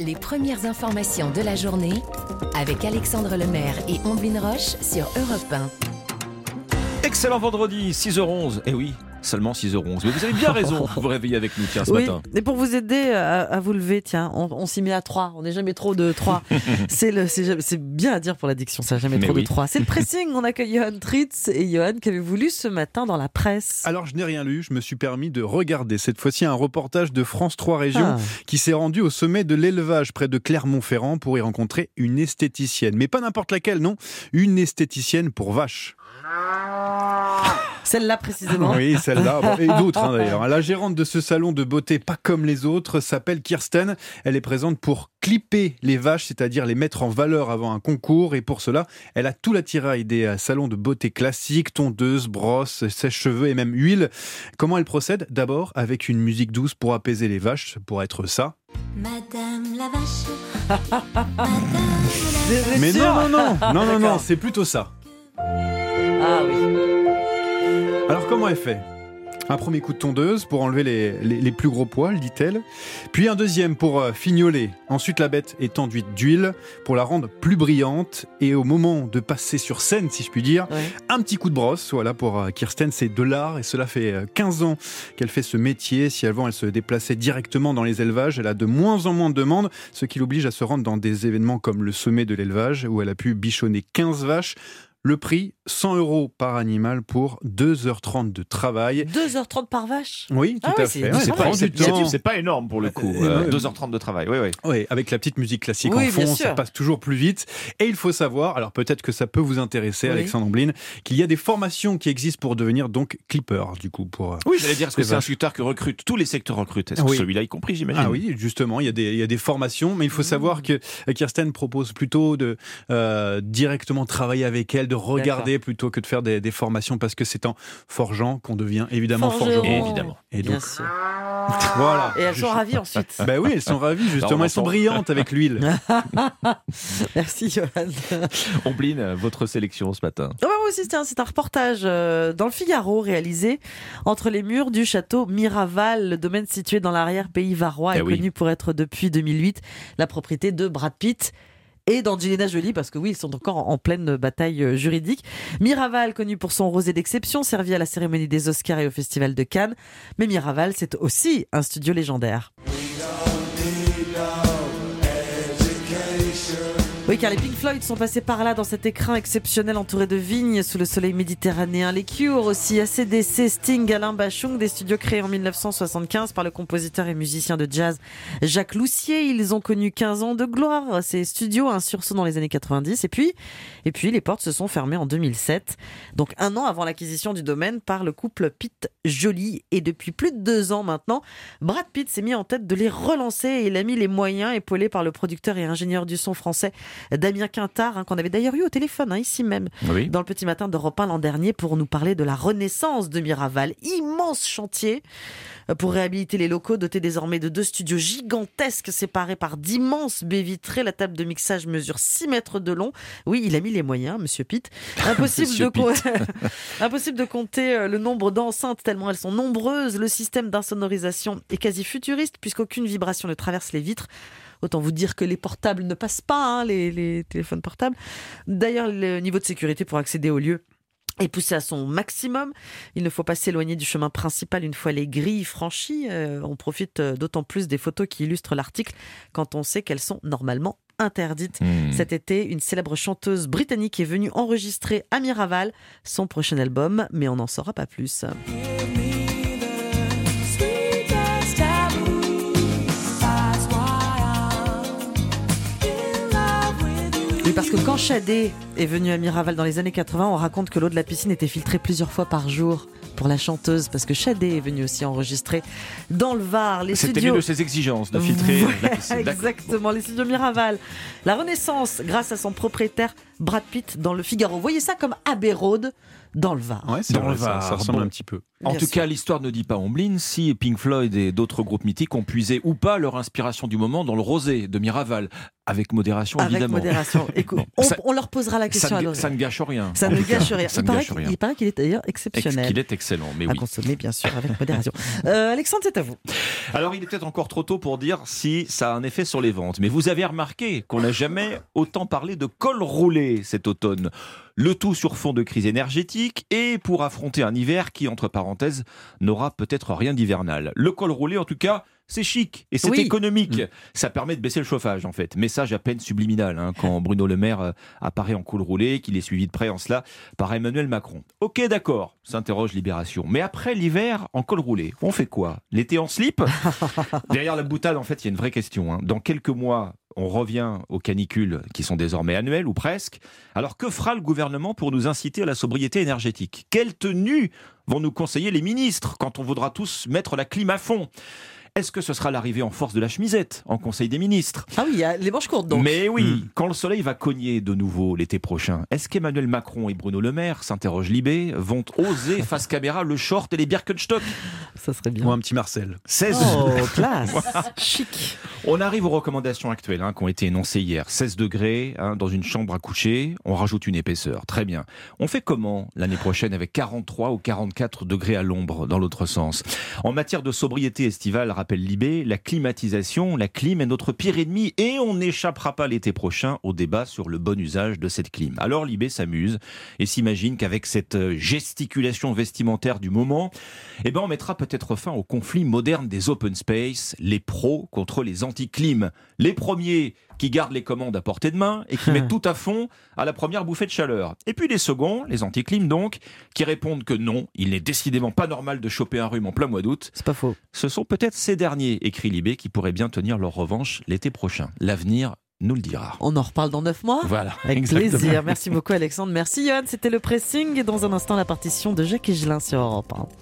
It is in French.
Les premières informations de la journée avec Alexandre Lemaire et Omblin Roche sur Europe 1. Excellent vendredi, 6h11. Eh oui, seulement 6h11. Mais vous avez bien raison de vous réveiller avec nous, tiens, ce oui, matin. et pour vous aider à, à vous lever, tiens, on, on s'y met à 3. On n'est jamais trop de 3. c'est le- c'est bien à dire pour l'addiction, ça, jamais Mais trop oui. de 3. C'est le pressing. On accueille Johan Tritz. Et Johan, qu'avez-vous lu ce matin dans la presse? Alors je n'ai rien lu, je me suis permis de regarder cette fois-ci un reportage de France 3 Régions Ah. qui s'est rendu au sommet de l'élevage près de Clermont-Ferrand pour y rencontrer une esthéticienne. Mais pas n'importe laquelle, non, une esthéticienne pour vaches. Celle-là précisément. Oui, celle-là, et d'autres hein, d'ailleurs. La gérante de ce salon de beauté pas comme les autres s'appelle Kirsten. Elle est présente pour clipper les vaches, c'est-à-dire les mettre en valeur avant un concours. Et pour cela, elle a tout l'attirail des euh, salons de beauté classiques, tondeuse, brosse, sèche-cheveux et même huile. Comment elle procède? D'abord avec une musique douce pour apaiser les vaches, pour être ça. Madame la vache. Madame la êtes Mais non, non, non, non, non, non, c'est plutôt ça. Ah oui. Alors comment elle fait un premier coup de tondeuse pour enlever les, les- les plus gros poils, dit-elle. Puis un deuxième pour euh, fignoler. Ensuite, la bête est enduite d'huile pour la rendre plus brillante. Et au moment de passer sur scène, si je puis dire, Ouais. un petit coup de brosse. Voilà, pour euh, Kirsten, c'est de l'art. Et cela fait euh, 15 ans qu'elle fait ce métier. Si avant, elle se déplaçait directement dans les élevages, elle a de moins en moins de demandes, ce qui l'oblige à se rendre dans des événements comme le sommet de l'élevage, où elle a pu bichonner 15 vaches. Le prix, 100 euros par animal pour 2h30 de travail. 2h30 par vache? Oui, tout Ah à oui, fait. c'est pas énorme pour le coup. Euh, Euh, euh, 2h30 de travail, oui, oui. Oui, avec la petite musique classique Oui, en fond, ça passe toujours plus vite. Et il faut savoir, alors peut-être que ça peut vous intéresser, Oui. Alexandre Blin, qu'il y a des formations qui existent pour devenir donc clipper, du coup. Pour... euh, Oui, j'allais dire, est-ce que c'est un secteur que recrutent tous les secteurs recrutent Est-ce que celui-là y compris, j'imagine? Ah oui, justement, il y, a des, il y a des formations, mais il faut Mmh. savoir que Kirsten propose plutôt de euh, directement travailler avec elle, de regarder plutôt que de faire des, des formations, parce que c'est en forgeant qu'on devient évidemment Forgeron. forgeron. Évidemment. Et Bien donc, sûr. voilà. Et elles sont ravies ensuite. Ben oui, elles sont ravies, on justement, elles sont brillantes avec l'huile. Merci Johan. Ombline, votre sélection ce matin. Oh, bah, moi aussi, c'est un, c'est un reportage euh, dans le Figaro réalisé entre les murs du château Miraval, le domaine situé dans l'arrière-pays varois Eh et oui. connu pour être depuis 2008 la propriété de Brad Pitt. Et d'Angelina Jolie, parce que oui, ils sont encore en en pleine bataille euh, juridique. Miraval, connu pour son rosé d'exception, servi à la cérémonie des Oscars et au Festival de Cannes. Mais Miraval, c'est aussi un studio légendaire. Oui, car les Pink Floyd sont passés par là dans cet écrin exceptionnel entouré de vignes sous le soleil méditerranéen. Les Cure aussi, ACDC, Sting, Alain Bachung, des studios créés en 1975 par le compositeur et musicien de jazz Jacques Loussier. Ils ont connu 15 ans de gloire, ces studios, un sursaut dans les années 90. Et puis, et puis les portes se sont fermées en 2007. Donc un an avant l'acquisition du domaine par le couple Pitt Joly. Et depuis plus de deux ans maintenant, Brad Pitt s'est mis en tête de les relancer et il a mis les moyens, épaulé par le producteur et ingénieur du son français Damien Quintard, hein, qu'on avait d'ailleurs eu au téléphone, hein, ici même, Oui. dans le petit matin d'Europe 1 l'an dernier, pour nous parler de la renaissance de Miraval. Immense chantier euh, pour réhabiliter les locaux, dotés désormais de deux studios gigantesques séparés par d'immenses baies vitrées. La table de mixage mesure 6 mètres de long. Oui, il a mis les moyens, monsieur Pitt. Impossible, Monsieur de, co- Impossible de compter euh, le nombre d'enceintes tellement elles sont nombreuses. Le système d'insonorisation est quasi futuriste puisqu'aucune vibration ne traverse les vitres. Autant vous dire que les portables ne passent pas, hein, les, les téléphones portables. D'ailleurs, le niveau de sécurité pour accéder au lieu est poussé à son maximum. Il ne faut pas s'éloigner du chemin principal une fois les grilles franchies. Euh, on profite euh, d'autant plus des photos qui illustrent l'article quand on sait qu'elles sont normalement interdites. Hmm. Cet été, une célèbre chanteuse britannique est venue enregistrer à Miraval son prochain album, mais on n'en saura pas plus. Quand Shadé est venu à Miraval dans les années 80, on raconte que l'eau de la piscine était filtrée plusieurs fois par jour pour la chanteuse, parce que Shadé est venu aussi enregistrer dans le Var, les C'était studios. de ses exigences de filtrer la piscine. Exactement, les studios Miraval. La renaissance grâce à son propriétaire Brad Pitt dans le Figaro. Voyez ça comme Abbey Road dans le Var. Ouais, c'est Dans vrai, le Var, ça ressemble bon. un petit peu. En Bien tout sûr. cas, l'histoire ne dit pas omblin si Pink Floyd et d'autres groupes mythiques ont puisé ou pas leur inspiration du moment dans le rosé de Miraval, avec modération Avec évidemment. modération. Écoute, Bon, on, ça- on leur posera la question Ça à ne, l'oreille. ça ne gâche rien. Ça ne gâche rien. Ça Il ne paraît gâche qu'il rien. il paraît qu'il est d'ailleurs Ex- exceptionnel. Qu'il est excellent, mais À oui. consommer, bien sûr, avec modération. Euh, Alexandre, c'est à vous. Alors, il est peut-être encore trop tôt pour dire si ça a un effet sur les ventes. Mais vous avez remarqué qu'on n'a jamais autant parlé de col roulé cet automne. Le tout sur fond de crise énergétique et pour affronter un hiver qui, entre parenthèses, n'aura peut-être rien d'hivernal. Le col roulé, en tout cas, c'est chic et c'est Oui. économique. Ça permet de baisser le chauffage, en fait. Message à peine subliminal hein, quand Bruno Le Maire euh, apparaît en col roulé, qu'il est suivi de près en cela par Emmanuel Macron. Ok, d'accord, s'interroge Libération. Mais après l'hiver, en col roulé, on fait quoi? L'été en slip? Derrière la boutade, en fait, il y a une vraie question. hein. Dans quelques mois, on revient aux canicules qui sont désormais annuelles ou presque. Alors que fera le gouvernement pour nous inciter à la sobriété énergétique? Quelle tenue vont nous conseiller les ministres quand on voudra tous mettre la clim à fond? Est-ce que ce sera l'arrivée en force de la chemisette en Conseil des ministres? Ah oui, il y a les manches courtes donc. mais oui, Mm. quand le soleil va cogner de nouveau l'été prochain, est-ce qu'Emmanuel Macron et Bruno Le Maire, s'interroge Libé, vont oser face caméra le short et les Birkenstock? Ça serait Ou bien. un petit Marcel. 16 Oh, classe. Chic. On arrive aux recommandations actuelles hein, qui ont été énoncées hier. 16 degrés hein, dans une chambre à coucher, on rajoute une épaisseur. Très bien. On fait comment l'année prochaine avec 43 ou 44 degrés à l'ombre dans l'autre sens? En matière de sobriété estivale, rappelle Libé, la climatisation, la clim est notre pire ennemi et on n'échappera pas l'été prochain au débat sur le bon usage de cette clim. Alors Libé s'amuse et s'imagine qu'avec cette euh, gesticulation vestimentaire du moment, eh ben on mettra peut-être fin au conflit moderne des open space, les pros contre les anti-clim. Les premiers qui gardent les commandes à portée de main et qui mettent tout à fond à la première bouffée de chaleur. Et puis les seconds, les anti-clim donc, qui répondent que non, il n'est décidément pas normal de choper un rhume en plein mois d'août. C'est pas faux. Ce sont peut-être ces derniers, écrit Libé, qui pourraient bien tenir leur revanche l'été prochain. L'avenir nous le dira. On en reparle dans neuf mois Voilà. Avec exactement. plaisir. Merci beaucoup Alexandre. Merci Johan. C'était le pressing et dans un instant la partition de Jacques Higelin sur Europe 1.